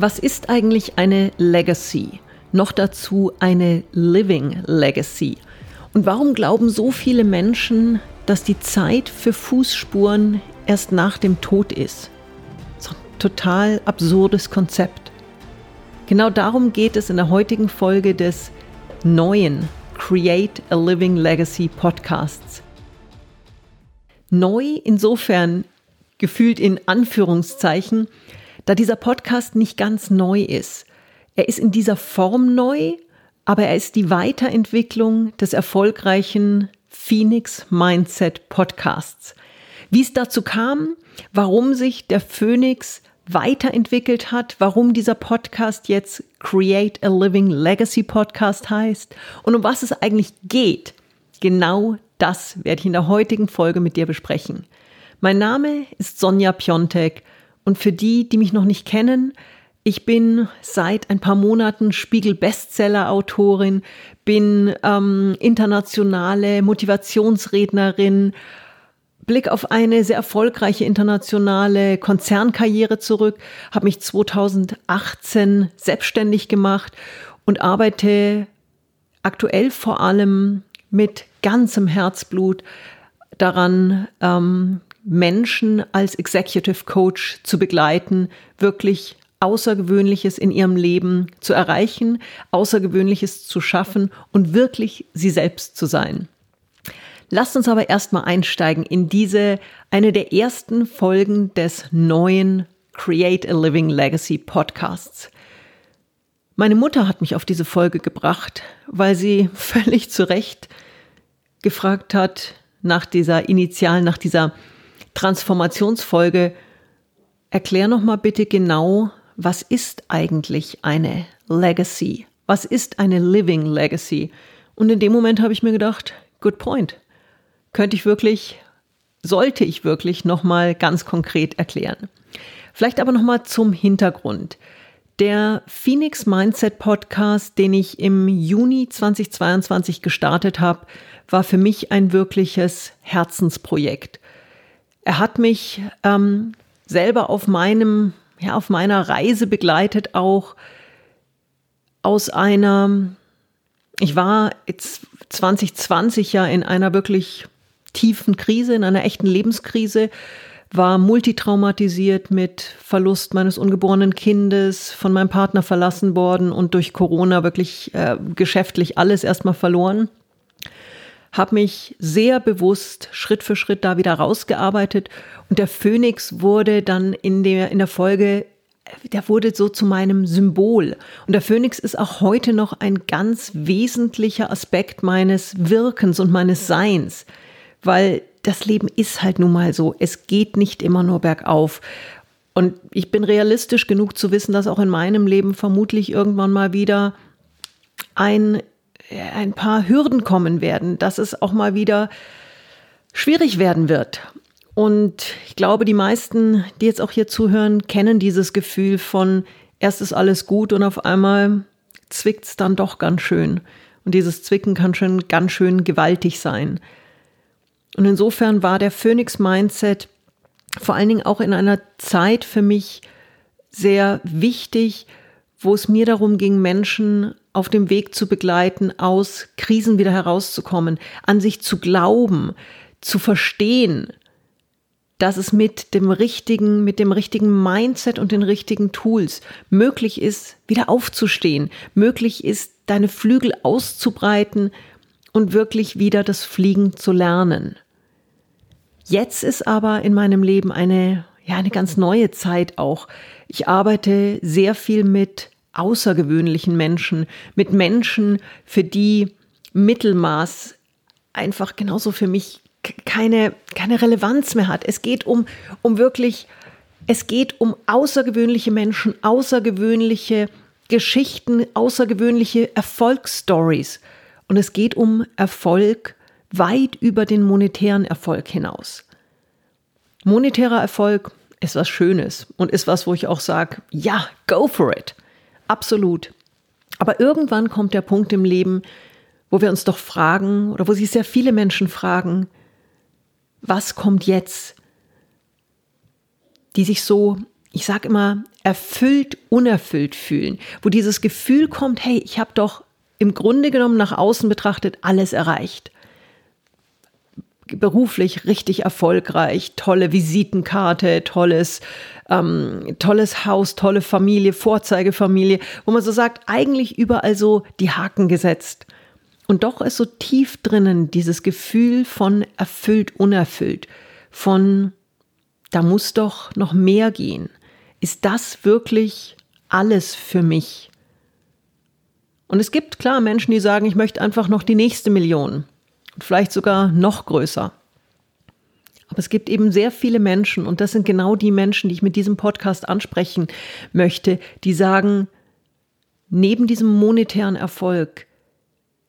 Was ist eigentlich eine Legacy? Noch dazu eine Living Legacy. Und warum glauben so viele Menschen, dass die Zeit für Fußspuren erst nach dem Tod ist? So ein total absurdes Konzept. Genau darum geht es in der heutigen Folge des neuen Create a Living Legacy Podcasts. Neu insofern gefühlt in Anführungszeichen, da dieser Podcast nicht ganz neu ist. Er ist in dieser Form neu, aber er ist die Weiterentwicklung des erfolgreichen Phoenix Mindset Podcasts. Wie es dazu kam, warum sich der Phoenix weiterentwickelt hat, warum dieser Podcast jetzt Create a Living Legacy Podcast heißt und um was es eigentlich geht, genau das werde ich in der heutigen Folge mit dir besprechen. Mein Name ist Sonja Piontek und für die, die mich noch nicht kennen, ich bin seit ein paar Monaten Spiegel-Bestseller-Autorin, bin ähm, internationale Motivationsrednerin, Blick auf eine sehr erfolgreiche internationale Konzernkarriere zurück, habe mich 2018 selbstständig gemacht und arbeite aktuell vor allem mit ganzem Herzblut daran, ähm, Menschen als Executive Coach zu begleiten, wirklich Außergewöhnliches in ihrem Leben zu erreichen, Außergewöhnliches zu schaffen und wirklich sie selbst zu sein. Lasst uns aber erstmal einsteigen in diese, eine der ersten Folgen des neuen Create a Living Legacy Podcasts. Meine Mutter hat mich auf diese Folge gebracht, weil sie völlig zu Recht gefragt hat nach dieser initialen, nach dieser Transformationsfolge, erklär noch mal bitte genau, was ist eigentlich eine Legacy? Was ist eine Living Legacy? Und in dem Moment habe ich mir gedacht, good point. Könnte ich wirklich, sollte ich wirklich noch mal ganz konkret erklären. Vielleicht aber noch mal zum Hintergrund. Der Phoenix Mindset Podcast, den ich im Juni 2022 gestartet habe, war für mich ein wirkliches Herzensprojekt. Er hat mich ähm, selber auf meinem, ja, auf meiner Reise begleitet, auch aus einer, ich war jetzt 2020 ja in einer wirklich tiefen Krise, in einer echten Lebenskrise, war multitraumatisiert mit Verlust meines ungeborenen Kindes, von meinem Partner verlassen worden und durch Corona wirklich äh, geschäftlich alles erstmal verloren habe mich sehr bewusst Schritt für Schritt da wieder rausgearbeitet und der Phönix wurde dann in der, in der Folge der wurde so zu meinem Symbol. Und der Phönix ist auch heute noch ein ganz wesentlicher Aspekt meines Wirkens und meines Seins, weil das Leben ist halt nun mal so. Es geht nicht immer nur bergauf. Und ich bin realistisch genug zu wissen, dass auch in meinem Leben vermutlich irgendwann mal wieder ein ein paar Hürden kommen werden, dass es auch mal wieder schwierig werden wird. Und ich glaube, die meisten, die jetzt auch hier zuhören, kennen dieses Gefühl von erst ist alles gut und auf einmal zwickt es dann doch ganz schön. Und dieses Zwicken kann schon ganz schön gewaltig sein. Und insofern war der Phoenix Mindset vor allen Dingen auch in einer Zeit für mich sehr wichtig, wo es mir darum ging, Menschen auf dem Weg zu begleiten, aus Krisen wieder herauszukommen, an sich zu glauben, zu verstehen, dass es mit dem richtigen, mit dem richtigen Mindset und den richtigen Tools möglich ist, wieder aufzustehen, möglich ist, deine Flügel auszubreiten und wirklich wieder das Fliegen zu lernen. Jetzt ist aber in meinem Leben eine, ja, eine ganz neue Zeit auch. Ich arbeite sehr viel mit außergewöhnlichen Menschen, mit Menschen, für die Mittelmaß einfach genauso für mich keine, keine Relevanz mehr hat. Es geht um, um wirklich, es geht um außergewöhnliche Menschen, außergewöhnliche Geschichten, außergewöhnliche Erfolgsstories. Und es geht um Erfolg weit über den monetären Erfolg hinaus. Monetärer Erfolg ist was Schönes und ist was, wo ich auch sage, ja, go for it. Absolut. Aber irgendwann kommt der Punkt im Leben, wo wir uns doch fragen oder wo sich sehr viele Menschen fragen, was kommt jetzt? Die sich so ich sage immer, erfüllt, unerfüllt fühlen, wo dieses Gefühl kommt, hey, ich habe doch im Grunde genommen nach außen betrachtet alles erreicht. Beruflich richtig erfolgreich, tolle Visitenkarte, tolles, ähm, tolles Haus, tolle Familie, Vorzeigefamilie, wo man so sagt, eigentlich überall so die Haken gesetzt. Und doch ist so tief drinnen dieses Gefühl von erfüllt, unerfüllt, von da muss doch noch mehr gehen. Ist das wirklich alles für mich? Und es gibt klar Menschen, die sagen, ich möchte einfach noch die nächste Million vielleicht sogar noch größer. Aber es gibt eben sehr viele Menschen, und das sind genau die Menschen, die ich mit diesem Podcast ansprechen möchte, die sagen, neben diesem monetären Erfolg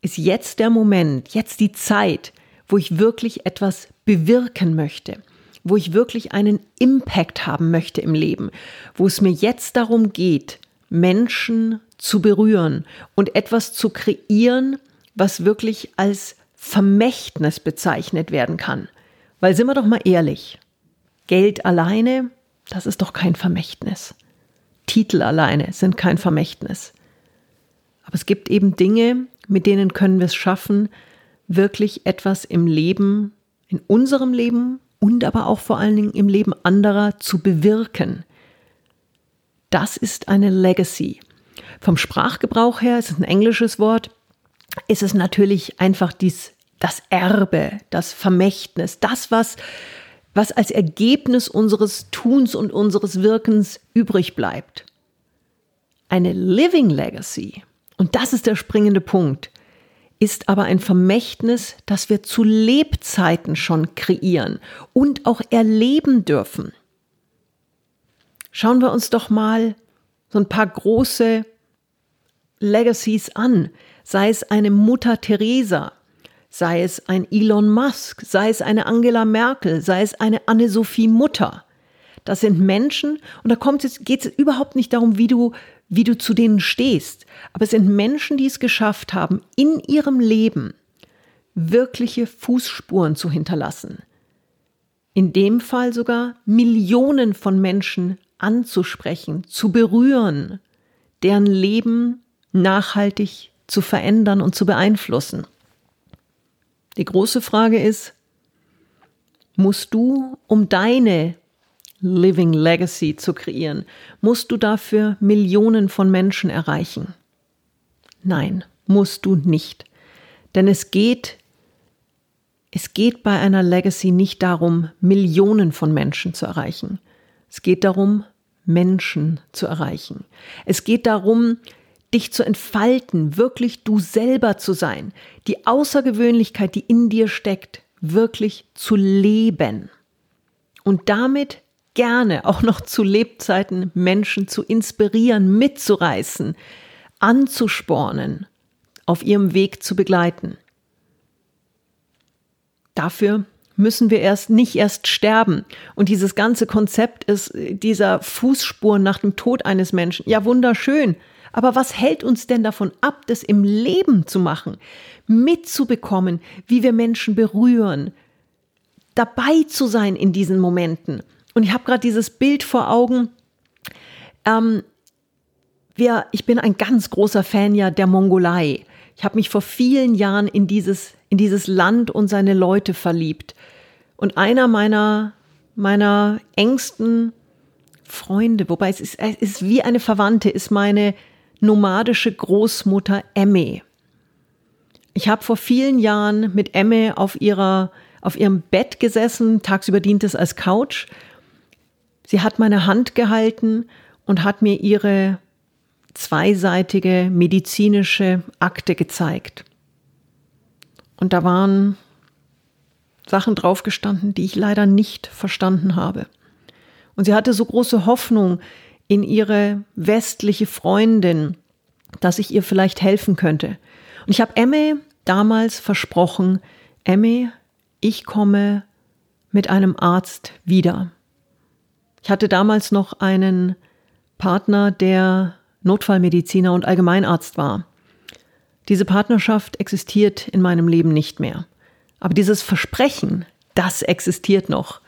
ist jetzt der Moment, jetzt die Zeit, wo ich wirklich etwas bewirken möchte, wo ich wirklich einen Impact haben möchte im Leben, wo es mir jetzt darum geht, Menschen zu berühren und etwas zu kreieren, was wirklich als Vermächtnis bezeichnet werden kann. Weil sind wir doch mal ehrlich, Geld alleine, das ist doch kein Vermächtnis. Titel alleine sind kein Vermächtnis. Aber es gibt eben Dinge, mit denen können wir es schaffen, wirklich etwas im Leben, in unserem Leben und aber auch vor allen Dingen im Leben anderer zu bewirken. Das ist eine Legacy. Vom Sprachgebrauch her, es ist ein englisches Wort, ist es natürlich einfach dies, das Erbe, das Vermächtnis, das, was, was als Ergebnis unseres Tuns und unseres Wirkens übrig bleibt. Eine Living Legacy, und das ist der springende Punkt, ist aber ein Vermächtnis, das wir zu Lebzeiten schon kreieren und auch erleben dürfen. Schauen wir uns doch mal so ein paar große Legacies an, sei es eine Mutter Teresa, sei es ein Elon Musk, sei es eine Angela Merkel, sei es eine Anne-Sophie Mutter. Das sind Menschen, und da geht es überhaupt nicht darum, wie du wie du zu denen stehst. Aber es sind Menschen, die es geschafft haben, in ihrem Leben wirkliche Fußspuren zu hinterlassen. In dem Fall sogar Millionen von Menschen anzusprechen, zu berühren, deren Leben nachhaltig zu verändern und zu beeinflussen. Die große Frage ist, musst du um deine Living Legacy zu kreieren, musst du dafür Millionen von Menschen erreichen. Nein, musst du nicht. Denn es geht, es geht bei einer Legacy nicht darum, Millionen von Menschen zu erreichen. Es geht darum, Menschen zu erreichen. Es geht darum, dich zu entfalten, wirklich du selber zu sein, die Außergewöhnlichkeit, die in dir steckt, wirklich zu leben und damit gerne auch noch zu Lebzeiten Menschen zu inspirieren, mitzureißen, anzuspornen, auf ihrem Weg zu begleiten. Dafür müssen wir erst nicht erst sterben. Und dieses ganze Konzept ist dieser Fußspuren nach dem Tod eines Menschen. Ja, wunderschön. Aber was hält uns denn davon ab, das im Leben zu machen, mitzubekommen, wie wir Menschen berühren, dabei zu sein in diesen Momenten? Und ich habe gerade dieses Bild vor Augen. Ähm, wir, ich bin ein ganz großer Fan ja der Mongolei. Ich habe mich vor vielen Jahren in dieses, in dieses Land und seine Leute verliebt. Und einer meiner, meiner engsten Freunde, wobei es ist, es ist wie eine Verwandte, ist meine nomadische Großmutter Emme. Ich habe vor vielen Jahren mit Emme auf ihrer auf ihrem Bett gesessen, tagsüber dient es als Couch Sie hat meine Hand gehalten und hat mir ihre zweiseitige medizinische Akte gezeigt. Und da waren Sachen draufgestanden, die ich leider nicht verstanden habe. Und sie hatte so große Hoffnung in ihre westliche Freundin, dass ich ihr vielleicht helfen könnte. Und ich habe Emme damals versprochen, Emme, ich komme mit einem Arzt wieder. Ich hatte damals noch einen Partner, der Notfallmediziner und Allgemeinarzt war. Diese Partnerschaft existiert in meinem Leben nicht mehr. Aber dieses Versprechen, das existiert noch.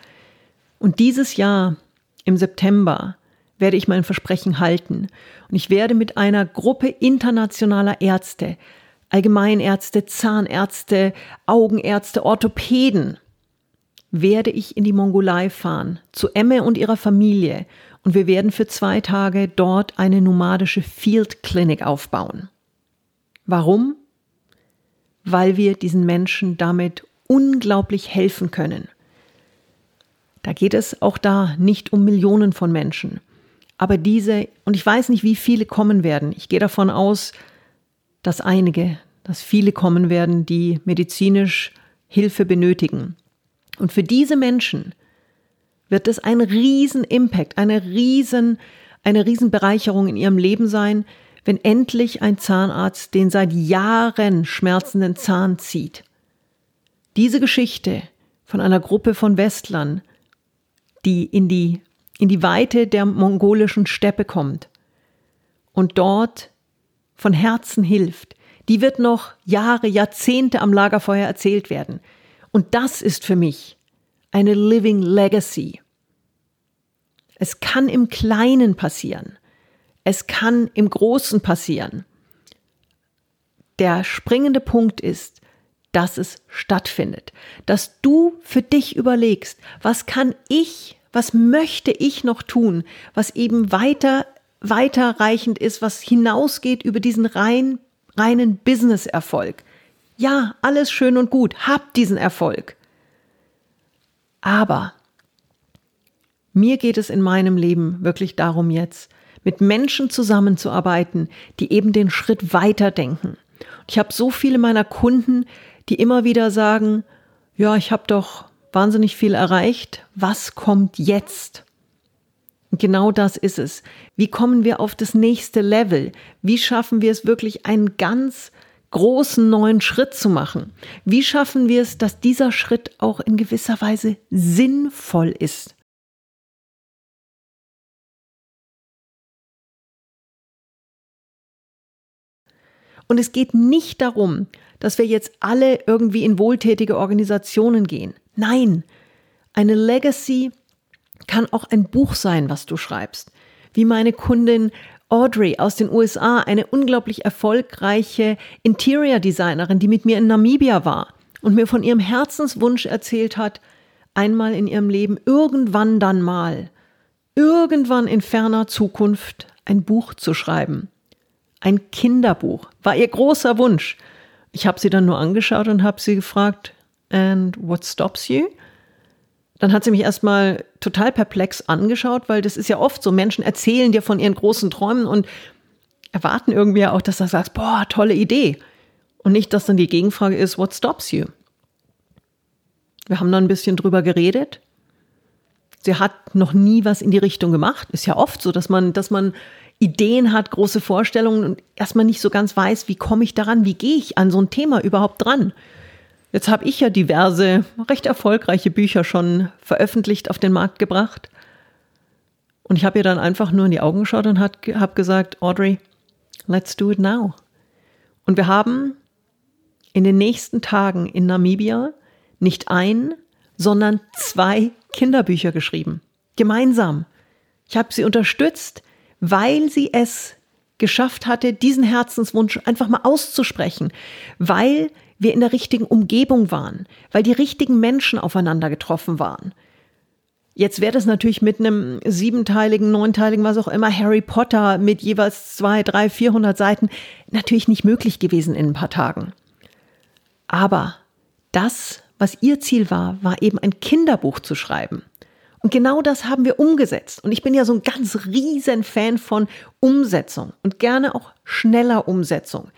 Und dieses Jahr, im September, werde ich mein Versprechen halten. Und ich werde mit einer Gruppe internationaler Ärzte, Allgemeinärzte, Zahnärzte, Augenärzte, Orthopäden, werde ich in die Mongolei fahren, zu Emme und ihrer Familie. Und wir werden für zwei Tage dort eine nomadische Field Clinic aufbauen. Warum? Weil wir diesen Menschen damit unglaublich helfen können. Da geht es auch da nicht um Millionen von Menschen. Aber diese, und ich weiß nicht, wie viele kommen werden. Ich gehe davon aus, dass einige, dass viele kommen werden, die medizinisch Hilfe benötigen. Und für diese Menschen wird es ein riesen Impact, eine riesen, eine riesen Bereicherung in ihrem Leben sein, wenn endlich ein Zahnarzt den seit Jahren schmerzenden Zahn zieht. Diese Geschichte von einer Gruppe von Westlern, die in die, in die Weite der mongolischen Steppe kommt und dort von Herzen hilft, die wird noch Jahre, Jahrzehnte am Lagerfeuer erzählt werden. Und das ist für mich eine Living Legacy. Es kann im Kleinen passieren. Es kann im Großen passieren. Der springende Punkt ist, dass es stattfindet, dass du für dich überlegst, was kann ich, was möchte ich noch tun, was eben weiter, weiterreichend ist, was hinausgeht über diesen rein, reinen Business-Erfolg. Ja, alles schön und gut, hab diesen Erfolg. Aber mir geht es in meinem Leben wirklich darum jetzt, mit Menschen zusammenzuarbeiten, die eben den Schritt weiter denken. Ich habe so viele meiner Kunden, die immer wieder sagen, ja, ich habe doch wahnsinnig viel erreicht, was kommt jetzt? Genau das ist es. Wie kommen wir auf das nächste Level? Wie schaffen wir es wirklich, einen ganz großen neuen Schritt zu machen? Wie schaffen wir es, dass dieser Schritt auch in gewisser Weise sinnvoll ist? Und es geht nicht darum, dass wir jetzt alle irgendwie in wohltätige Organisationen gehen. Nein, eine Legacy kann auch ein Buch sein, was du schreibst. Wie meine Kundin Audrey aus den USA, eine unglaublich erfolgreiche Interior Designerin, die mit mir in Namibia war und mir von ihrem Herzenswunsch erzählt hat, einmal in ihrem Leben irgendwann dann mal, irgendwann in ferner Zukunft ein Buch zu schreiben. Ein Kinderbuch war ihr großer Wunsch. Ich habe sie dann nur angeschaut und habe sie gefragt, and what stops you? Dann hat sie mich erstmal total perplex angeschaut, weil das ist ja oft so, Menschen erzählen dir von ihren großen Träumen und erwarten irgendwie auch, dass du sagst, boah, tolle Idee. Und nicht, dass dann die Gegenfrage ist, what stops you? Wir haben dann ein bisschen drüber geredet. Sie hat noch nie was in die Richtung gemacht. Ist ja oft so, dass man, dass man Ideen hat, große Vorstellungen und erstmal nicht so ganz weiß, wie komme ich daran, wie gehe ich an so ein Thema überhaupt dran. Jetzt habe ich ja diverse recht erfolgreiche Bücher schon veröffentlicht auf den Markt gebracht. Und ich habe ihr dann einfach nur in die Augen geschaut und habe gesagt, Audrey, let's do it now. Und wir haben in den nächsten Tagen in Namibia nicht ein, sondern zwei Kinderbücher geschrieben. Gemeinsam. Ich habe sie unterstützt weil sie es geschafft hatte, diesen Herzenswunsch einfach mal auszusprechen, weil wir in der richtigen Umgebung waren, weil die richtigen Menschen aufeinander getroffen waren. Jetzt wäre das natürlich mit einem siebenteiligen, neunteiligen, was auch immer, Harry Potter mit jeweils zwei, drei, vierhundert Seiten natürlich nicht möglich gewesen in ein paar Tagen. Aber das, was ihr Ziel war, war eben ein Kinderbuch zu schreiben. Und genau das haben wir umgesetzt. Und ich bin ja so ein ganz riesen Fan von Umsetzung und gerne auch schneller Umsetzung.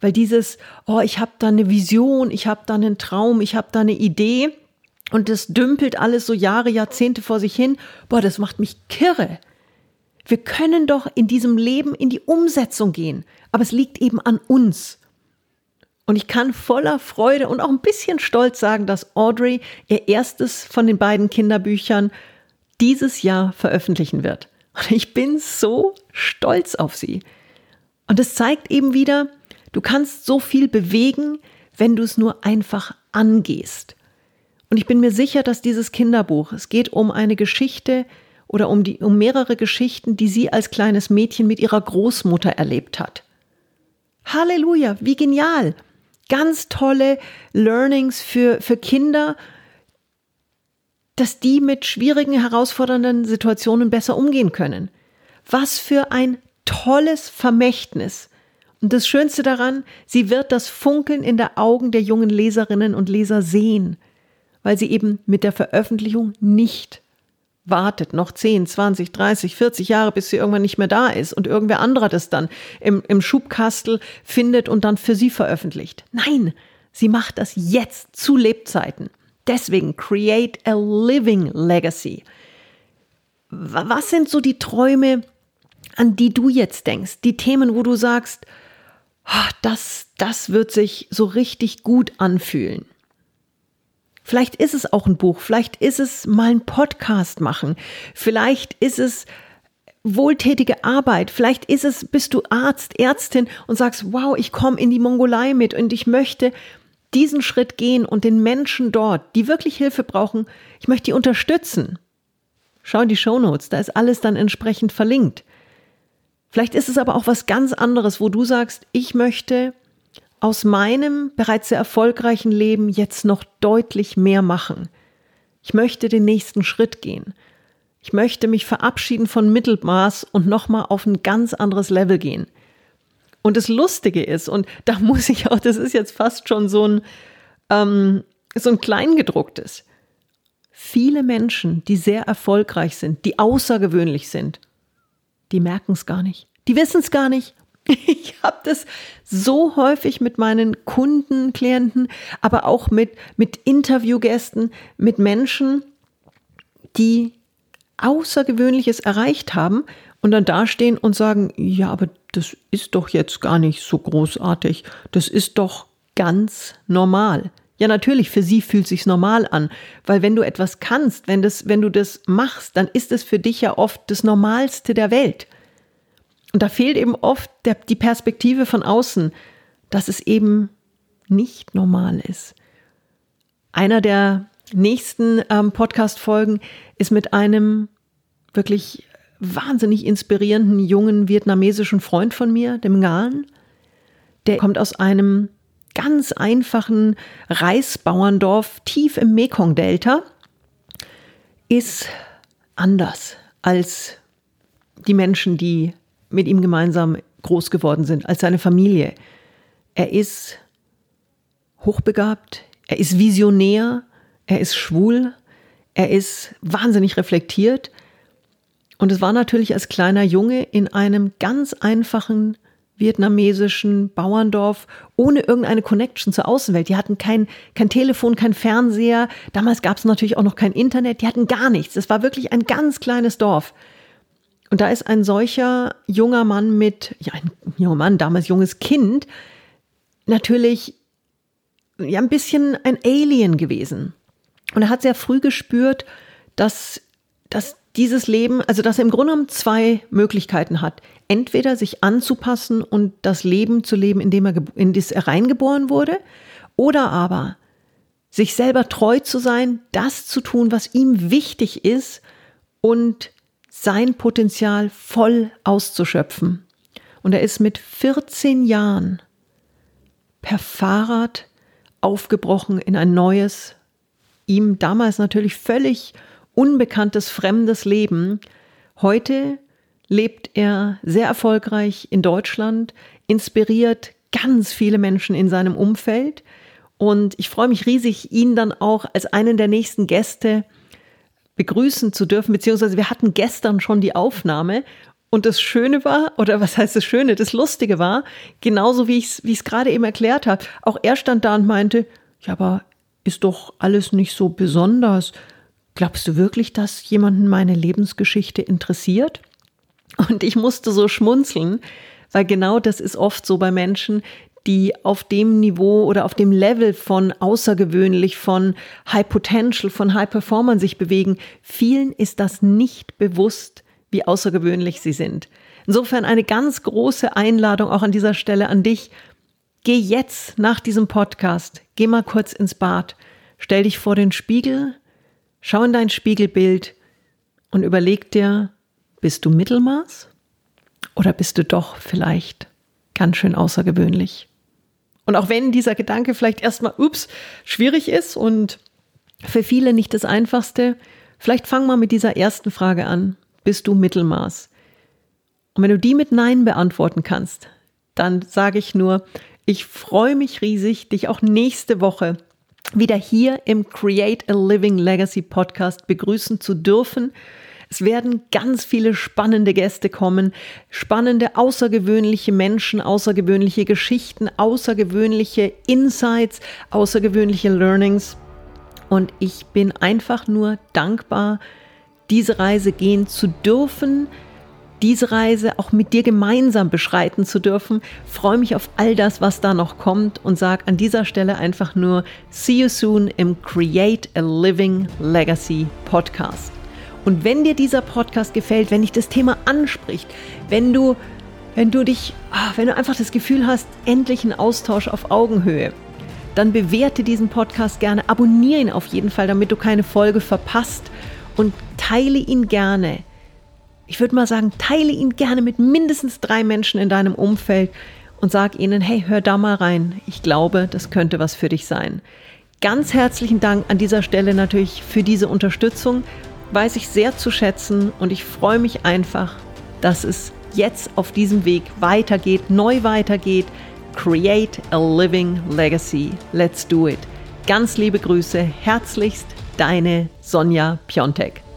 Weil dieses, oh, ich habe da eine Vision, ich habe da einen Traum, ich habe da eine Idee und das dümpelt alles so Jahre, Jahrzehnte vor sich hin, boah, das macht mich kirre. Wir können doch in diesem Leben in die Umsetzung gehen, aber es liegt eben an uns. Und ich kann voller Freude und auch ein bisschen stolz sagen, dass Audrey ihr erstes von den beiden Kinderbüchern dieses Jahr veröffentlichen wird. Und ich bin so stolz auf sie. Und es zeigt eben wieder, du kannst so viel bewegen, wenn du es nur einfach angehst. Und ich bin mir sicher, dass dieses Kinderbuch, es geht um eine Geschichte, oder um, die, um mehrere Geschichten, die sie als kleines Mädchen mit ihrer Großmutter erlebt hat. Halleluja, wie genial! Ganz tolle Learnings für, für Kinder, dass die mit schwierigen, herausfordernden Situationen besser umgehen können. Was für ein tolles Vermächtnis. Und das Schönste daran, sie wird das Funkeln in der Augen der jungen Leserinnen und Leser sehen, weil sie eben mit der Veröffentlichung nicht wartet noch 10, 20, 30, 40 Jahre, bis sie irgendwann nicht mehr da ist und irgendwer anderer das dann im, im Schubkastel findet und dann für sie veröffentlicht. Nein, sie macht das jetzt zu Lebzeiten. Deswegen create a living legacy. Was sind so die Träume, an die du jetzt denkst? Die Themen, wo du sagst, das, das wird sich so richtig gut anfühlen. Vielleicht ist es auch ein Buch, vielleicht ist es mal ein Podcast machen, vielleicht ist es wohltätige Arbeit, vielleicht ist es, bist du Arzt, Ärztin und sagst, wow, ich komme in die Mongolei mit und ich möchte diesen Schritt gehen und den Menschen dort, die wirklich Hilfe brauchen, ich möchte die unterstützen. Schau in die Show Notes, da ist alles dann entsprechend verlinkt. Vielleicht ist es aber auch was ganz anderes, wo du sagst, ich möchte aus meinem bereits sehr erfolgreichen Leben jetzt noch deutlich mehr machen. Ich möchte den nächsten Schritt gehen. Ich möchte mich verabschieden von Mittelmaß und nochmal auf ein ganz anderes Level gehen. Und das Lustige ist, und da muss ich auch, das ist jetzt fast schon so ein, ähm, so ein Kleingedrucktes. Viele Menschen, die sehr erfolgreich sind, die außergewöhnlich sind, die merken es gar nicht. Die wissen es gar nicht. Ich habe das so häufig mit meinen Kunden, Klienten, aber auch mit, mit Interviewgästen, mit Menschen, die Außergewöhnliches erreicht haben und dann dastehen und sagen, ja, aber das ist doch jetzt gar nicht so großartig. Das ist doch ganz normal. Ja, natürlich, für sie fühlt sich's normal an, weil wenn du etwas kannst, wenn das, wenn du das machst, dann ist es für dich ja oft das Normalste der Welt. Und da fehlt eben oft der, die Perspektive von außen, dass es eben nicht normal ist. Einer der nächsten ähm, Podcast-Folgen ist mit einem wirklich wahnsinnig inspirierenden jungen vietnamesischen Freund von mir, dem Ngan. Der kommt aus einem ganz einfachen Reisbauerndorf tief im Mekong-Delta, ist anders als die Menschen, die mit ihm gemeinsam groß geworden sind, als seine Familie. Er ist hochbegabt, er ist visionär, er ist schwul, er ist wahnsinnig reflektiert. Und es war natürlich als kleiner Junge in einem ganz einfachen vietnamesischen Bauerndorf ohne irgendeine Connection zur Außenwelt. Die hatten kein, kein Telefon, kein Fernseher. Damals gab es natürlich auch noch kein Internet. Die hatten gar nichts. Es war wirklich ein ganz kleines Dorf. Und da ist ein solcher junger Mann mit, ja, ein junger Mann, damals junges Kind, natürlich ja ein bisschen ein Alien gewesen. Und er hat sehr früh gespürt, dass, dass dieses Leben, also dass er im Grunde genommen zwei Möglichkeiten hat. Entweder sich anzupassen und das Leben zu leben, in dem er, in das er reingeboren wurde, oder aber sich selber treu zu sein, das zu tun, was ihm wichtig ist und sein Potenzial voll auszuschöpfen. Und er ist mit 14 Jahren per Fahrrad aufgebrochen in ein neues, ihm damals natürlich völlig unbekanntes, fremdes Leben. Heute lebt er sehr erfolgreich in Deutschland, inspiriert ganz viele Menschen in seinem Umfeld. Und ich freue mich riesig, ihn dann auch als einen der nächsten Gäste begrüßen zu dürfen, beziehungsweise wir hatten gestern schon die Aufnahme und das Schöne war, oder was heißt das Schöne, das Lustige war, genauso wie ich es wie gerade eben erklärt habe, auch er stand da und meinte, ja, aber ist doch alles nicht so besonders. Glaubst du wirklich, dass jemanden meine Lebensgeschichte interessiert? Und ich musste so schmunzeln, weil genau das ist oft so bei Menschen, die auf dem Niveau oder auf dem Level von außergewöhnlich, von High Potential, von High Performern sich bewegen. Vielen ist das nicht bewusst, wie außergewöhnlich sie sind. Insofern eine ganz große Einladung auch an dieser Stelle an dich. Geh jetzt nach diesem Podcast, geh mal kurz ins Bad, stell dich vor den Spiegel, schau in dein Spiegelbild und überleg dir, bist du Mittelmaß oder bist du doch vielleicht ganz schön außergewöhnlich? Und auch wenn dieser Gedanke vielleicht erstmal, ups, schwierig ist und für viele nicht das einfachste, vielleicht fang mal mit dieser ersten Frage an. Bist du Mittelmaß? Und wenn du die mit Nein beantworten kannst, dann sage ich nur, ich freue mich riesig, dich auch nächste Woche wieder hier im Create a Living Legacy Podcast begrüßen zu dürfen. Es werden ganz viele spannende Gäste kommen, spannende, außergewöhnliche Menschen, außergewöhnliche Geschichten, außergewöhnliche Insights, außergewöhnliche Learnings. Und ich bin einfach nur dankbar, diese Reise gehen zu dürfen, diese Reise auch mit dir gemeinsam beschreiten zu dürfen. Freue mich auf all das, was da noch kommt und sage an dieser Stelle einfach nur See you soon im Create a Living Legacy Podcast. Und wenn dir dieser Podcast gefällt, wenn dich das Thema anspricht, wenn du, wenn du dich, ah, wenn du einfach das Gefühl hast, endlich ein Austausch auf Augenhöhe, dann bewerte diesen Podcast gerne, abonniere ihn auf jeden Fall, damit du keine Folge verpasst und teile ihn gerne ich würde mal sagen, teile ihn gerne mit mindestens drei Menschen in deinem Umfeld und sag ihnen, hey, hör da mal rein. Ich glaube, das könnte was für dich sein. Ganz herzlichen Dank an dieser Stelle natürlich für diese Unterstützung. Weiß ich sehr zu schätzen und ich freue mich einfach, dass es jetzt auf diesem Weg weitergeht, neu weitergeht. Create a living legacy. Let's do it. Ganz liebe Grüße, herzlichst deine Sonja Piontek.